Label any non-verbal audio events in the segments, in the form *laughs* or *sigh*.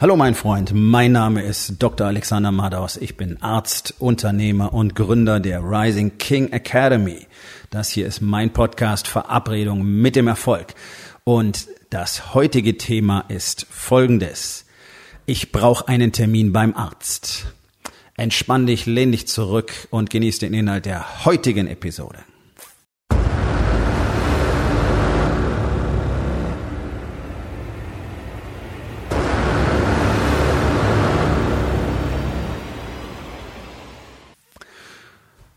Hallo mein Freund, mein Name ist Dr. Alexander Madaus. Ich bin Arzt, Unternehmer und Gründer der Rising King Academy. Das hier ist mein Podcast Verabredung mit dem Erfolg. Und das heutige Thema ist folgendes. Ich brauche einen Termin beim Arzt. Entspann dich, lehn dich zurück und genieß den Inhalt der heutigen Episode.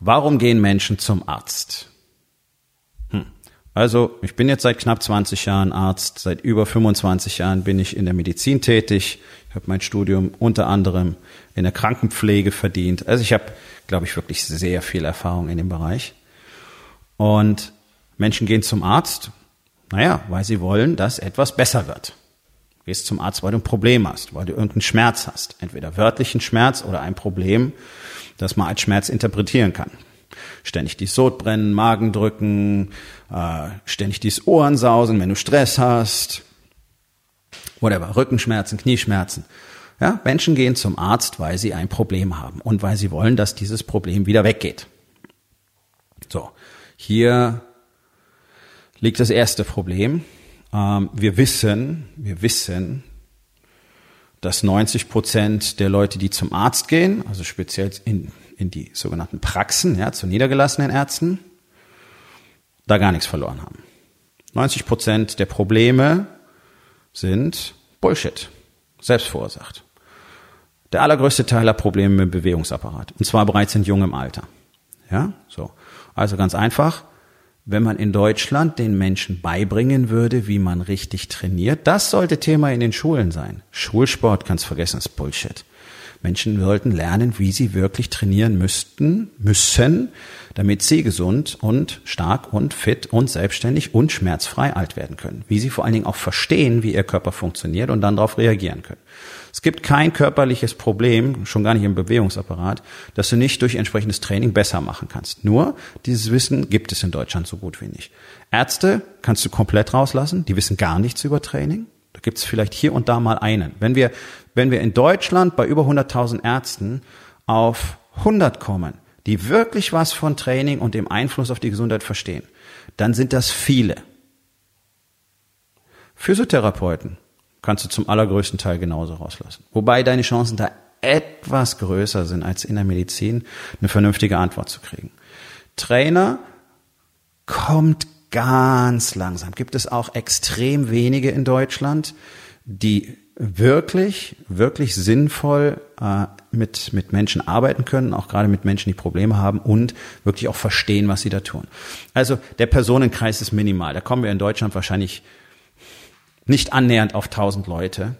Warum gehen Menschen zum Arzt? Hm. Also, ich bin jetzt seit knapp 20 Jahren Arzt, seit über 25 Jahren bin ich in der Medizin tätig. Ich habe mein Studium unter anderem in der Krankenpflege verdient. Also ich habe, glaube ich, wirklich sehr viel Erfahrung in dem Bereich. Und Menschen gehen zum Arzt, naja, weil sie wollen, dass etwas besser wird. Gehst zum Arzt, weil du ein Problem hast, weil du irgendeinen Schmerz hast. Entweder wörtlichen Schmerz oder ein Problem, das man als Schmerz interpretieren kann. Ständig die Sodbrennen, Magendrücken, äh, ständig dies Ohrensausen, wenn du Stress hast, whatever, Rückenschmerzen, Knieschmerzen. Ja, Menschen gehen zum Arzt, weil sie ein Problem haben und weil sie wollen, dass dieses Problem wieder weggeht. So, hier liegt das erste Problem. Ähm, wir wissen, wir wissen, dass 90 Prozent der Leute, die zum Arzt gehen, also speziell in, in die sogenannten Praxen, ja, zu niedergelassenen Ärzten, da gar nichts verloren haben. 90 Prozent der Probleme sind Bullshit, selbst verursacht. Der allergrößte Teil hat Probleme mit dem Bewegungsapparat. Und zwar bereits in jungem Alter. Ja, so. Also ganz einfach wenn man in Deutschland den Menschen beibringen würde, wie man richtig trainiert. Das sollte Thema in den Schulen sein. Schulsport kannst vergessen, ist Bullshit. Menschen sollten lernen, wie sie wirklich trainieren müssten, müssen, damit sie gesund und stark und fit und selbstständig und schmerzfrei alt werden können. Wie sie vor allen Dingen auch verstehen, wie ihr Körper funktioniert und dann darauf reagieren können. Es gibt kein körperliches Problem, schon gar nicht im Bewegungsapparat, das du nicht durch entsprechendes Training besser machen kannst. Nur dieses Wissen gibt es in Deutschland so gut wie nicht. Ärzte kannst du komplett rauslassen, die wissen gar nichts über Training. Da gibt es vielleicht hier und da mal einen. Wenn wir, wenn wir in Deutschland bei über 100.000 Ärzten auf 100 kommen, die wirklich was von Training und dem Einfluss auf die Gesundheit verstehen, dann sind das viele. Physiotherapeuten kannst du zum allergrößten Teil genauso rauslassen. Wobei deine Chancen da etwas größer sind als in der Medizin, eine vernünftige Antwort zu kriegen. Trainer kommt ganz langsam. Gibt es auch extrem wenige in Deutschland, die wirklich, wirklich sinnvoll äh, mit, mit Menschen arbeiten können, auch gerade mit Menschen, die Probleme haben und wirklich auch verstehen, was sie da tun. Also der Personenkreis ist minimal. Da kommen wir in Deutschland wahrscheinlich nicht annähernd auf 1000 Leute,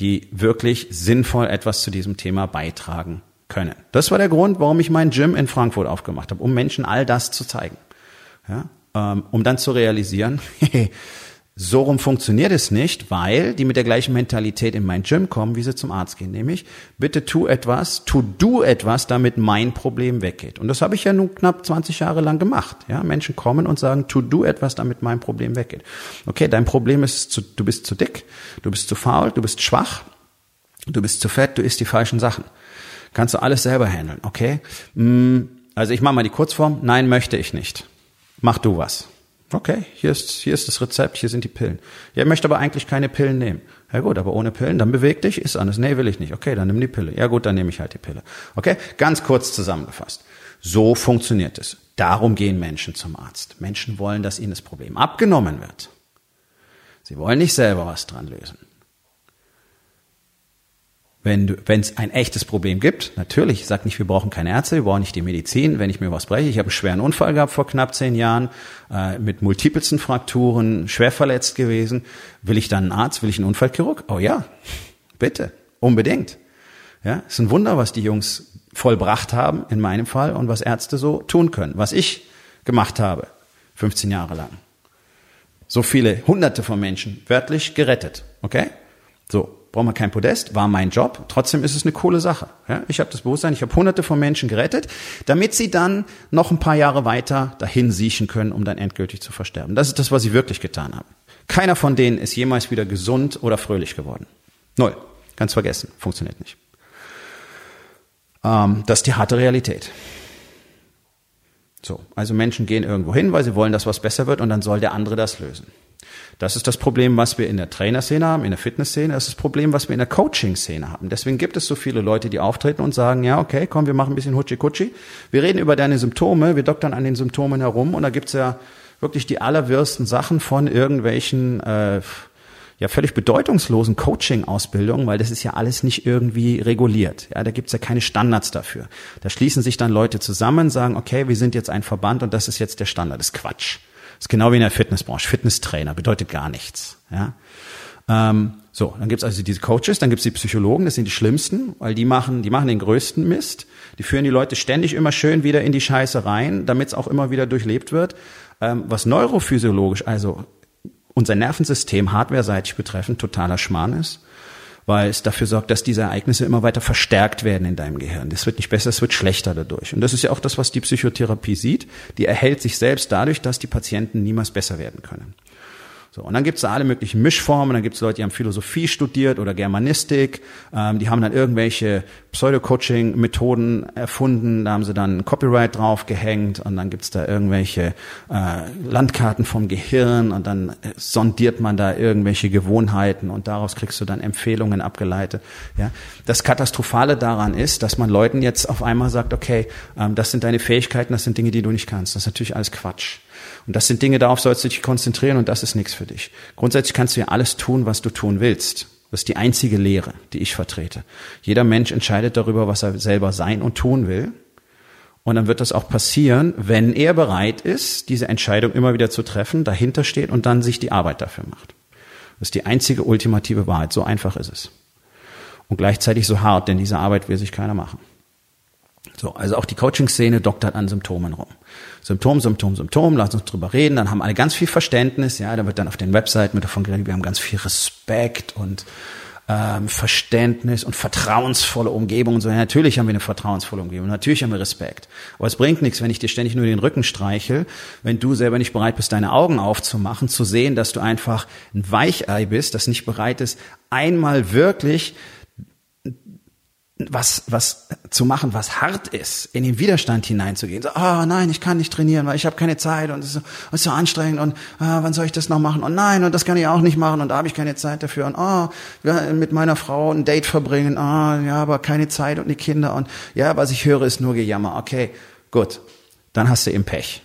die wirklich sinnvoll etwas zu diesem Thema beitragen können. Das war der Grund, warum ich mein Gym in Frankfurt aufgemacht habe, um Menschen all das zu zeigen. Ja, um dann zu realisieren, *laughs* So rum funktioniert es nicht, weil die mit der gleichen Mentalität in mein Gym kommen, wie sie zum Arzt gehen. Nämlich, bitte tu etwas, tu du etwas, damit mein Problem weggeht. Und das habe ich ja nun knapp 20 Jahre lang gemacht. Ja, Menschen kommen und sagen, tu du etwas, damit mein Problem weggeht. Okay, dein Problem ist, zu, du bist zu dick, du bist zu faul, du bist schwach, du bist zu fett, du isst die falschen Sachen. Kannst du alles selber handeln, okay? Mm, also ich mache mal die Kurzform. Nein, möchte ich nicht. Mach du was. Okay, hier ist, hier ist das Rezept, hier sind die Pillen. Ja, ich möchte aber eigentlich keine Pillen nehmen. Ja gut, aber ohne Pillen, dann beweg dich, ist anders. Nee, will ich nicht. Okay, dann nimm die Pille. Ja gut, dann nehme ich halt die Pille. Okay, ganz kurz zusammengefasst. So funktioniert es. Darum gehen Menschen zum Arzt. Menschen wollen, dass ihnen das Problem abgenommen wird. Sie wollen nicht selber was dran lösen wenn es ein echtes Problem gibt, natürlich, ich sage nicht, wir brauchen keine Ärzte, wir brauchen nicht die Medizin, wenn ich mir was breche. Ich habe einen schweren Unfall gehabt vor knapp zehn Jahren, äh, mit multipelsten Frakturen, schwer verletzt gewesen. Will ich dann einen Arzt, will ich einen Unfallchirurg? Oh ja, bitte, unbedingt. Ja, ist ein Wunder, was die Jungs vollbracht haben, in meinem Fall, und was Ärzte so tun können. Was ich gemacht habe, 15 Jahre lang. So viele Hunderte von Menschen wörtlich gerettet. Okay? So, brauchen wir kein Podest, war mein Job. Trotzdem ist es eine coole Sache. Ja, ich habe das Bewusstsein, ich habe hunderte von Menschen gerettet, damit sie dann noch ein paar Jahre weiter dahin siechen können, um dann endgültig zu versterben. Das ist das, was sie wirklich getan haben. Keiner von denen ist jemals wieder gesund oder fröhlich geworden. Null. Ganz vergessen, funktioniert nicht. Ähm, das ist die harte Realität. So, also Menschen gehen irgendwo hin, weil sie wollen, dass was besser wird und dann soll der andere das lösen. Das ist das Problem, was wir in der Trainerszene haben, in der Fitnessszene. Das ist das Problem, was wir in der Coaching-Szene haben. Deswegen gibt es so viele Leute, die auftreten und sagen, ja, okay, komm, wir machen ein bisschen Hutschi-Kutschi. Wir reden über deine Symptome, wir doktern an den Symptomen herum und da gibt's ja wirklich die allerwirsten Sachen von irgendwelchen äh, ja völlig bedeutungslosen Coaching-Ausbildungen, weil das ist ja alles nicht irgendwie reguliert. Ja, da gibt's ja keine Standards dafür. Da schließen sich dann Leute zusammen, sagen, okay, wir sind jetzt ein Verband und das ist jetzt der Standard. Das ist Quatsch. Das ist genau wie in der Fitnessbranche. Fitnesstrainer bedeutet gar nichts. Ja. Ähm, so, dann gibt's also diese Coaches, dann gibt's die Psychologen, das sind die schlimmsten, weil die machen, die machen den größten Mist. Die führen die Leute ständig immer schön wieder in die Scheiße rein, damit es auch immer wieder durchlebt wird. Ähm, was neurophysiologisch, also unser Nervensystem hardware-seitig betreffend, totaler Schmarrn ist, weil es dafür sorgt, dass diese Ereignisse immer weiter verstärkt werden in deinem Gehirn. Das wird nicht besser, es wird schlechter dadurch. Und das ist ja auch das, was die Psychotherapie sieht. Die erhält sich selbst dadurch, dass die Patienten niemals besser werden können. So, und dann gibt's da alle möglichen Mischformen, dann gibt's Leute, die haben Philosophie studiert oder Germanistik, ähm, die haben dann irgendwelche Pseudo-Coaching-Methoden erfunden, da haben sie dann Copyright draufgehängt und dann gibt's da irgendwelche äh, Landkarten vom Gehirn und dann sondiert man da irgendwelche Gewohnheiten und daraus kriegst du dann Empfehlungen abgeleitet. Ja? Das Katastrophale daran ist, dass man Leuten jetzt auf einmal sagt, okay, ähm, das sind deine Fähigkeiten, das sind Dinge, die du nicht kannst. Das ist natürlich alles Quatsch. Und das sind Dinge, darauf sollst du dich konzentrieren und das ist nichts für dich. Grundsätzlich kannst du ja alles tun, was du tun willst. Das ist die einzige Lehre, die ich vertrete. Jeder Mensch entscheidet darüber, was er selber sein und tun will. Und dann wird das auch passieren, wenn er bereit ist, diese Entscheidung immer wieder zu treffen, dahinter steht und dann sich die Arbeit dafür macht. Das ist die einzige ultimative Wahrheit. So einfach ist es. Und gleichzeitig so hart, denn diese Arbeit will sich keiner machen. So, also auch die Coaching-Szene doktert an Symptomen rum. Symptom, Symptom, Symptom, lass uns drüber reden, dann haben alle ganz viel Verständnis, ja, da wird dann auf den Webseiten mit davon geredet, wir haben ganz viel Respekt und ähm, Verständnis und vertrauensvolle Umgebung und so. Ja, natürlich haben wir eine vertrauensvolle Umgebung, natürlich haben wir Respekt. Aber es bringt nichts, wenn ich dir ständig nur den Rücken streichel, wenn du selber nicht bereit bist, deine Augen aufzumachen, zu sehen, dass du einfach ein Weichei bist, das nicht bereit ist, einmal wirklich was, was zu machen, was hart ist, in den Widerstand hineinzugehen. So, oh, nein, ich kann nicht trainieren, weil ich habe keine Zeit und es ist, so, ist so anstrengend und ah, wann soll ich das noch machen? Und nein, und das kann ich auch nicht machen und da habe ich keine Zeit dafür. Und oh, mit meiner Frau ein Date verbringen, ah, ja, aber keine Zeit und die Kinder und ja, was ich höre, ist nur Gejammer. Okay, gut, dann hast du eben Pech.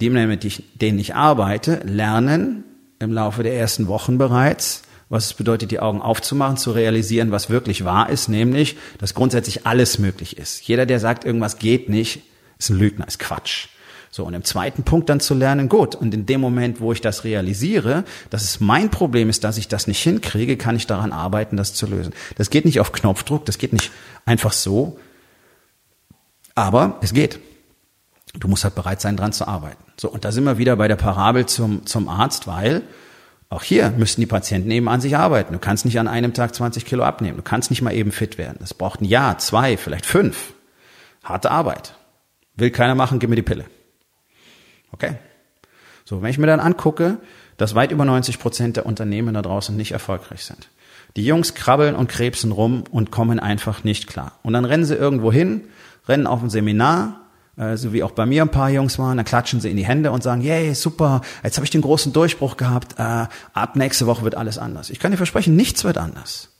Die, mit denen ich arbeite, lernen im Laufe der ersten Wochen bereits, was es bedeutet, die Augen aufzumachen, zu realisieren, was wirklich wahr ist, nämlich, dass grundsätzlich alles möglich ist. Jeder, der sagt, irgendwas geht nicht, ist ein Lügner, ist Quatsch. So, und im zweiten Punkt dann zu lernen, gut, und in dem Moment, wo ich das realisiere, dass es mein Problem ist, dass ich das nicht hinkriege, kann ich daran arbeiten, das zu lösen. Das geht nicht auf Knopfdruck, das geht nicht einfach so, aber es geht. Du musst halt bereit sein, dran zu arbeiten. So, und da sind wir wieder bei der Parabel zum, zum Arzt, weil auch hier müssen die Patienten eben an sich arbeiten. Du kannst nicht an einem Tag 20 Kilo abnehmen. Du kannst nicht mal eben fit werden. Das braucht ein Jahr, zwei, vielleicht fünf. Harte Arbeit. Will keiner machen, gib mir die Pille. Okay. So, wenn ich mir dann angucke, dass weit über 90 Prozent der Unternehmen da draußen nicht erfolgreich sind. Die Jungs krabbeln und krebsen rum und kommen einfach nicht klar. Und dann rennen sie irgendwo hin, rennen auf ein Seminar, äh, so wie auch bei mir ein paar Jungs waren, dann klatschen sie in die Hände und sagen, yay, super, jetzt habe ich den großen Durchbruch gehabt, äh, ab nächste Woche wird alles anders. Ich kann dir versprechen, nichts wird anders.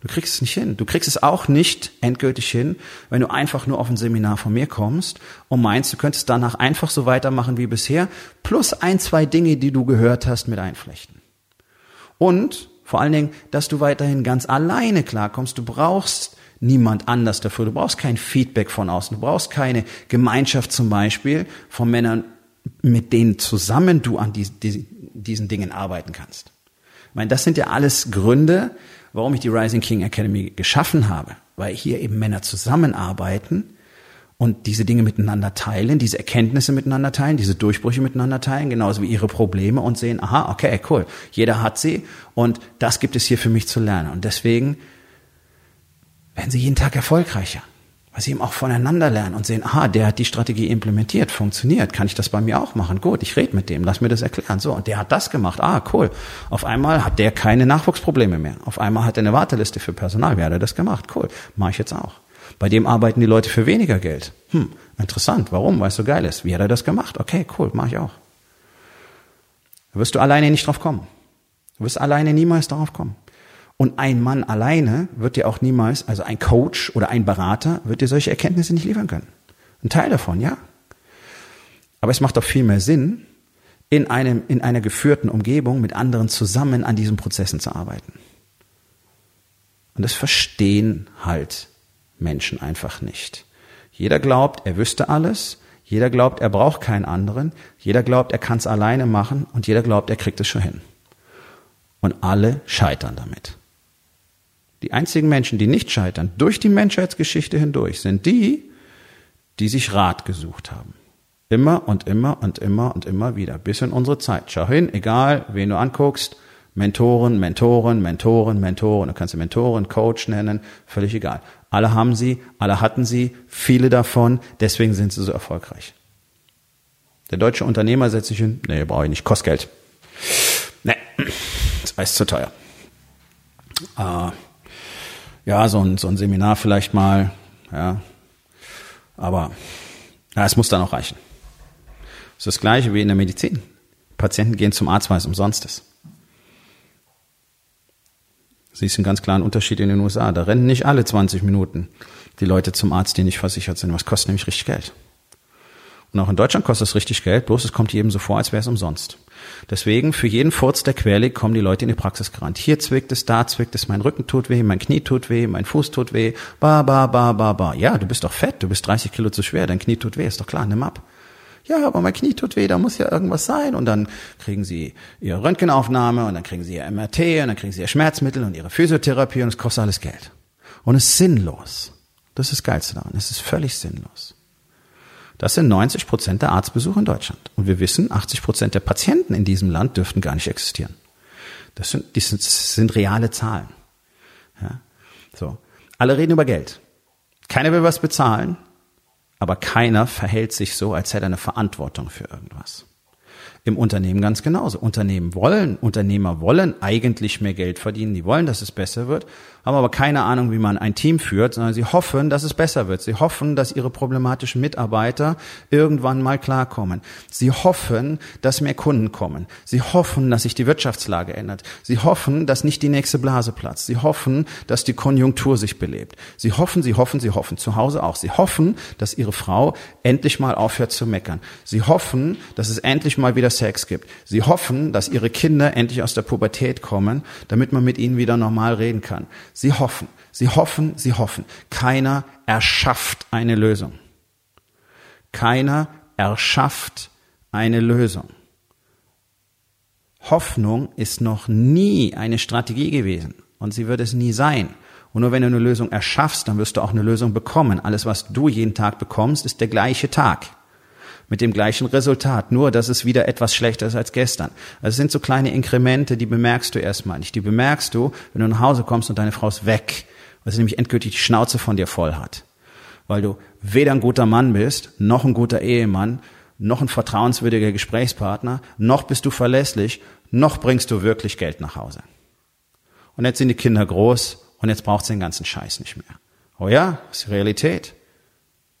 Du kriegst es nicht hin. Du kriegst es auch nicht endgültig hin, wenn du einfach nur auf ein Seminar von mir kommst und meinst, du könntest danach einfach so weitermachen wie bisher, plus ein, zwei Dinge, die du gehört hast, mit einflechten. Und vor allen Dingen, dass du weiterhin ganz alleine klarkommst. Du brauchst niemand anders dafür. Du brauchst kein Feedback von außen. Du brauchst keine Gemeinschaft zum Beispiel von Männern, mit denen zusammen du an die, die, diesen Dingen arbeiten kannst. Ich meine, das sind ja alles Gründe, warum ich die Rising King Academy geschaffen habe, weil hier eben Männer zusammenarbeiten und diese Dinge miteinander teilen, diese Erkenntnisse miteinander teilen, diese Durchbrüche miteinander teilen, genauso wie ihre Probleme und sehen, aha, okay, cool, jeder hat sie und das gibt es hier für mich zu lernen. Und deswegen werden sie jeden Tag erfolgreicher. weil sie eben auch voneinander lernen und sehen, aha, der hat die Strategie implementiert, funktioniert, kann ich das bei mir auch machen? Gut, ich rede mit dem, lass mir das erklären. So, und der hat das gemacht. Ah, cool. Auf einmal hat der keine Nachwuchsprobleme mehr. Auf einmal hat er eine Warteliste für Personal. Wie hat er das gemacht? Cool, mache ich jetzt auch. Bei dem arbeiten die Leute für weniger Geld. Hm, interessant. Warum? Weil es so geil ist. Wie hat er das gemacht? Okay, cool, mache ich auch. Da wirst du alleine nicht drauf kommen. Du wirst alleine niemals darauf kommen. Und ein Mann alleine wird dir auch niemals, also ein Coach oder ein Berater, wird dir solche Erkenntnisse nicht liefern können. Ein Teil davon, ja. Aber es macht doch viel mehr Sinn, in einem, in einer geführten Umgebung mit anderen zusammen an diesen Prozessen zu arbeiten. Und das verstehen halt Menschen einfach nicht. Jeder glaubt, er wüsste alles. Jeder glaubt, er braucht keinen anderen. Jeder glaubt, er kann es alleine machen. Und jeder glaubt, er kriegt es schon hin. Und alle scheitern damit. Die einzigen Menschen, die nicht scheitern, durch die Menschheitsgeschichte hindurch, sind die, die sich Rat gesucht haben. Immer und immer und immer und immer wieder, bis in unsere Zeit. Schau hin, egal, wen du anguckst, Mentoren, Mentoren, Mentoren, Mentoren, du kannst sie Mentoren, Coach nennen, völlig egal. Alle haben sie, alle hatten sie, viele davon, deswegen sind sie so erfolgreich. Der deutsche Unternehmer setzt sich hin, nee, brauche ich nicht, kostet Geld. Nee, das *clears throat* ist zu teuer. Äh, ja, so ein, so ein Seminar vielleicht mal, ja. Aber ja, es muss dann auch reichen. Das ist das Gleiche wie in der Medizin. Patienten gehen zum Arzt, weil es umsonst ist. Siehst einen ganz klaren Unterschied in den USA. Da rennen nicht alle 20 Minuten die Leute zum Arzt, die nicht versichert sind. Was kostet nämlich richtig Geld? Und auch in Deutschland kostet es richtig Geld, bloß es kommt jedem so vor, als wäre es umsonst. Deswegen, für jeden Furz, der quer liegt, kommen die Leute in die Praxis gerannt. Hier zwickt es, da zwickt es, mein Rücken tut weh, mein Knie tut weh, mein Fuß tut weh, ba, ba, ba, ba, ba. Ja, du bist doch fett, du bist 30 Kilo zu schwer, dein Knie tut weh, ist doch klar, nimm ab. Ja, aber mein Knie tut weh, da muss ja irgendwas sein. Und dann kriegen sie ihre Röntgenaufnahme und dann kriegen sie ihr MRT und dann kriegen sie ihr Schmerzmittel und ihre Physiotherapie und es kostet alles Geld. Und es ist sinnlos. Das ist das Geilste daran. Es ist völlig sinnlos. Das sind 90 Prozent der Arztbesuche in Deutschland. Und wir wissen, 80 Prozent der Patienten in diesem Land dürften gar nicht existieren. Das sind, das sind, das sind reale Zahlen. Ja? So. Alle reden über Geld. Keiner will was bezahlen, aber keiner verhält sich so, als hätte er eine Verantwortung für irgendwas. Im Unternehmen ganz genauso. Unternehmen wollen, Unternehmer wollen eigentlich mehr Geld verdienen, die wollen, dass es besser wird, haben aber keine Ahnung, wie man ein Team führt, sondern sie hoffen, dass es besser wird. Sie hoffen, dass ihre problematischen Mitarbeiter irgendwann mal klarkommen. Sie hoffen, dass mehr Kunden kommen. Sie hoffen, dass sich die Wirtschaftslage ändert. Sie hoffen, dass nicht die nächste Blase platzt. Sie hoffen, dass die Konjunktur sich belebt. Sie hoffen, sie hoffen, sie hoffen. Zu Hause auch. Sie hoffen, dass ihre Frau endlich mal aufhört zu meckern. Sie hoffen, dass es endlich mal wieder Sex gibt. Sie hoffen, dass ihre Kinder endlich aus der Pubertät kommen, damit man mit ihnen wieder normal reden kann. Sie hoffen, sie hoffen, sie hoffen. Keiner erschafft eine Lösung. Keiner erschafft eine Lösung. Hoffnung ist noch nie eine Strategie gewesen und sie wird es nie sein. Und nur wenn du eine Lösung erschaffst, dann wirst du auch eine Lösung bekommen. Alles, was du jeden Tag bekommst, ist der gleiche Tag mit dem gleichen Resultat, nur dass es wieder etwas schlechter ist als gestern. Also es sind so kleine Inkremente, die bemerkst du erstmal nicht. Die bemerkst du, wenn du nach Hause kommst und deine Frau ist weg, weil sie nämlich endgültig die Schnauze von dir voll hat. Weil du weder ein guter Mann bist, noch ein guter Ehemann, noch ein vertrauenswürdiger Gesprächspartner, noch bist du verlässlich, noch bringst du wirklich Geld nach Hause. Und jetzt sind die Kinder groß und jetzt braucht sie den ganzen Scheiß nicht mehr. Oh ja, ist die Realität.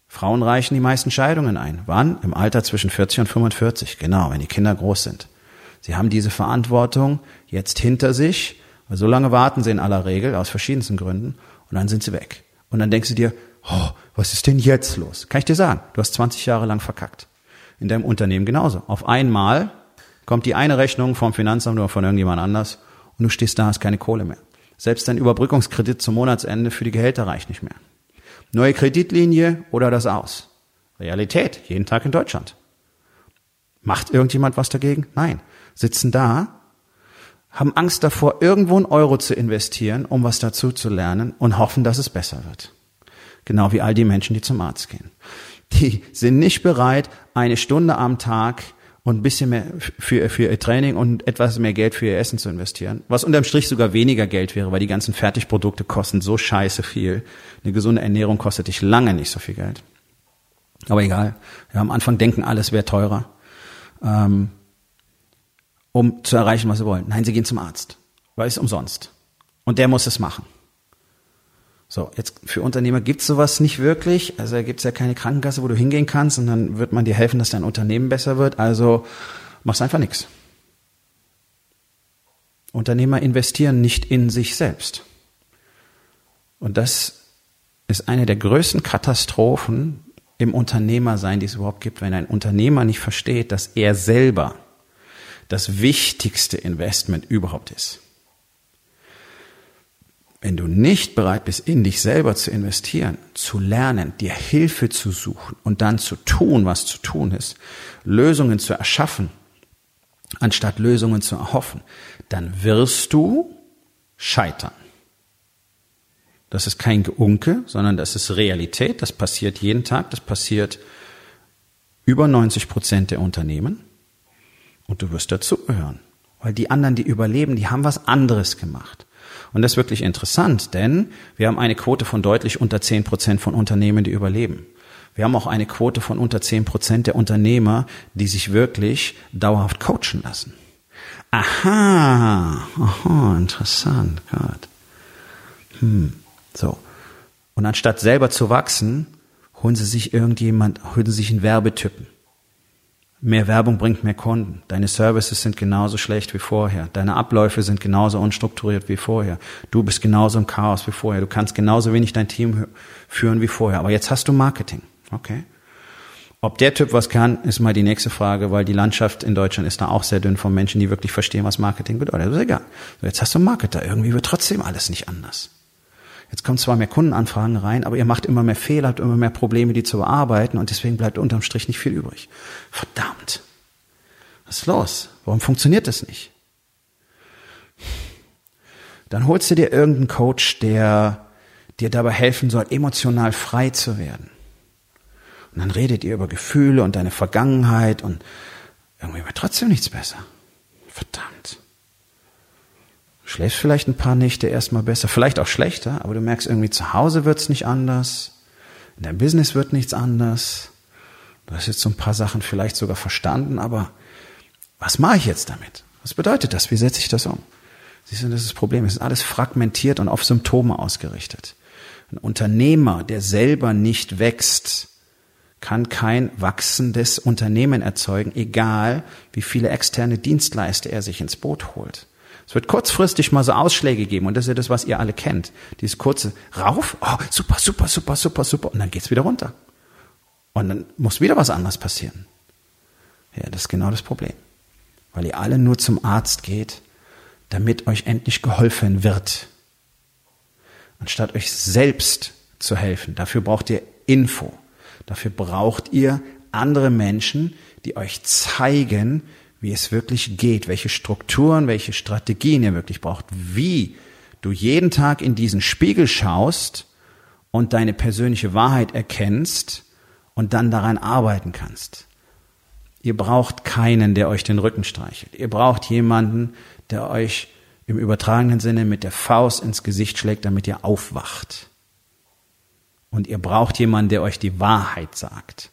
Frauen reichen die meisten Scheidungen ein. Wann? Im Alter zwischen 40 und 45. Genau, wenn die Kinder groß sind. Sie haben diese Verantwortung jetzt hinter sich, so lange warten sie in aller Regel aus verschiedensten Gründen und dann sind sie weg. Und dann denkst du dir, oh, was ist denn jetzt los? Kann ich dir sagen, du hast 20 Jahre lang verkackt. In deinem Unternehmen genauso. Auf einmal kommt die eine Rechnung vom Finanzamt oder von irgendjemand anders und du stehst da, hast keine Kohle mehr. Selbst dein Überbrückungskredit zum Monatsende für die Gehälter reicht nicht mehr. Neue Kreditlinie oder das aus. Realität, jeden Tag in Deutschland. Macht irgendjemand was dagegen? Nein. Sitzen da, haben Angst davor, irgendwo einen Euro zu investieren, um was dazu zu lernen und hoffen, dass es besser wird. Genau wie all die Menschen, die zum Arzt gehen. Die sind nicht bereit, eine Stunde am Tag und ein bisschen mehr für, für ihr Training und etwas mehr Geld für ihr Essen zu investieren. Was unterm Strich sogar weniger Geld wäre, weil die ganzen Fertigprodukte kosten so scheiße viel. Eine gesunde Ernährung kostet dich lange nicht so viel Geld. Aber egal. Ja, am Anfang denken, alles wäre teurer, ähm, um zu erreichen, was sie wollen. Nein, sie gehen zum Arzt, weil es umsonst. Und der muss es machen. So, jetzt für Unternehmer gibt's sowas nicht wirklich. Also da gibt's ja keine Krankenkasse, wo du hingehen kannst und dann wird man dir helfen, dass dein Unternehmen besser wird. Also machst einfach nichts. Unternehmer investieren nicht in sich selbst. Und das ist eine der größten Katastrophen im Unternehmersein, die es überhaupt gibt, wenn ein Unternehmer nicht versteht, dass er selber das wichtigste Investment überhaupt ist. Wenn du nicht bereit bist, in dich selber zu investieren, zu lernen, dir Hilfe zu suchen und dann zu tun, was zu tun ist, Lösungen zu erschaffen, anstatt Lösungen zu erhoffen, dann wirst du scheitern. Das ist kein Geunke, sondern das ist Realität. Das passiert jeden Tag. Das passiert über 90 Prozent der Unternehmen. Und du wirst dazugehören. Weil die anderen, die überleben, die haben was anderes gemacht. Und das ist wirklich interessant, denn wir haben eine Quote von deutlich unter 10 Prozent von Unternehmen, die überleben. Wir haben auch eine Quote von unter 10 Prozent der Unternehmer, die sich wirklich dauerhaft coachen lassen. Aha, aha, interessant, Gott. Hm, so. Und anstatt selber zu wachsen, holen sie sich irgendjemand, holen sie sich einen Werbetypen. Mehr Werbung bringt mehr Kunden. Deine Services sind genauso schlecht wie vorher. Deine Abläufe sind genauso unstrukturiert wie vorher. Du bist genauso im Chaos wie vorher. Du kannst genauso wenig dein Team führen wie vorher. Aber jetzt hast du Marketing. Okay? Ob der Typ was kann, ist mal die nächste Frage, weil die Landschaft in Deutschland ist da auch sehr dünn von Menschen, die wirklich verstehen, was Marketing bedeutet. Das ist egal. Jetzt hast du Marketer. Irgendwie wird trotzdem alles nicht anders. Jetzt kommen zwar mehr Kundenanfragen rein, aber ihr macht immer mehr Fehler, habt immer mehr Probleme, die zu bearbeiten und deswegen bleibt unterm Strich nicht viel übrig. Verdammt. Was ist los? Warum funktioniert das nicht? Dann holst du dir irgendeinen Coach, der dir dabei helfen soll, emotional frei zu werden. Und dann redet ihr über Gefühle und deine Vergangenheit und irgendwie wird trotzdem nichts besser. Verdammt schläfst vielleicht ein paar Nächte erstmal besser, vielleicht auch schlechter, aber du merkst irgendwie zu Hause wird's nicht anders, in deinem Business wird nichts anders. Du hast jetzt so ein paar Sachen vielleicht sogar verstanden, aber was mache ich jetzt damit? Was bedeutet das? Wie setze ich das um? Siehst du, das ist das Problem. Es ist alles fragmentiert und auf Symptome ausgerichtet. Ein Unternehmer, der selber nicht wächst, kann kein wachsendes Unternehmen erzeugen, egal wie viele externe Dienstleister er sich ins Boot holt. Es wird kurzfristig mal so Ausschläge geben und das ist ja das, was ihr alle kennt. Dieses kurze rauf, oh, super, super, super, super, super und dann geht's wieder runter. Und dann muss wieder was anderes passieren. Ja, das ist genau das Problem. Weil ihr alle nur zum Arzt geht, damit euch endlich geholfen wird. Anstatt euch selbst zu helfen. Dafür braucht ihr Info. Dafür braucht ihr andere Menschen, die euch zeigen, wie es wirklich geht, welche Strukturen, welche Strategien ihr wirklich braucht, wie du jeden Tag in diesen Spiegel schaust und deine persönliche Wahrheit erkennst und dann daran arbeiten kannst. Ihr braucht keinen, der euch den Rücken streichelt. Ihr braucht jemanden, der euch im übertragenen Sinne mit der Faust ins Gesicht schlägt, damit ihr aufwacht. Und ihr braucht jemanden, der euch die Wahrheit sagt.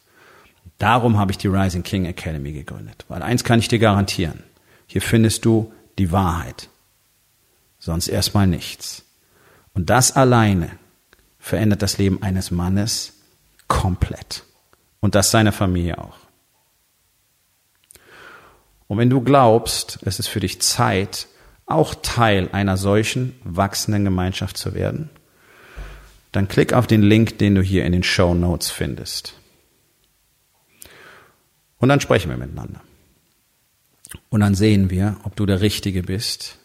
Darum habe ich die Rising King Academy gegründet. Weil eins kann ich dir garantieren. Hier findest du die Wahrheit. Sonst erstmal nichts. Und das alleine verändert das Leben eines Mannes komplett. Und das seiner Familie auch. Und wenn du glaubst, es ist für dich Zeit, auch Teil einer solchen wachsenden Gemeinschaft zu werden, dann klick auf den Link, den du hier in den Show Notes findest. Und dann sprechen wir miteinander. Und dann sehen wir, ob du der Richtige bist,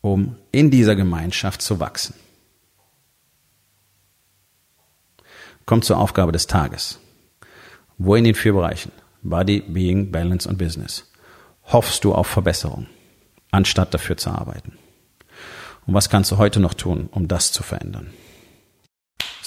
um in dieser Gemeinschaft zu wachsen. Kommt zur Aufgabe des Tages. Wo in den vier Bereichen Body, Being, Balance und Business hoffst du auf Verbesserung, anstatt dafür zu arbeiten? Und was kannst du heute noch tun, um das zu verändern?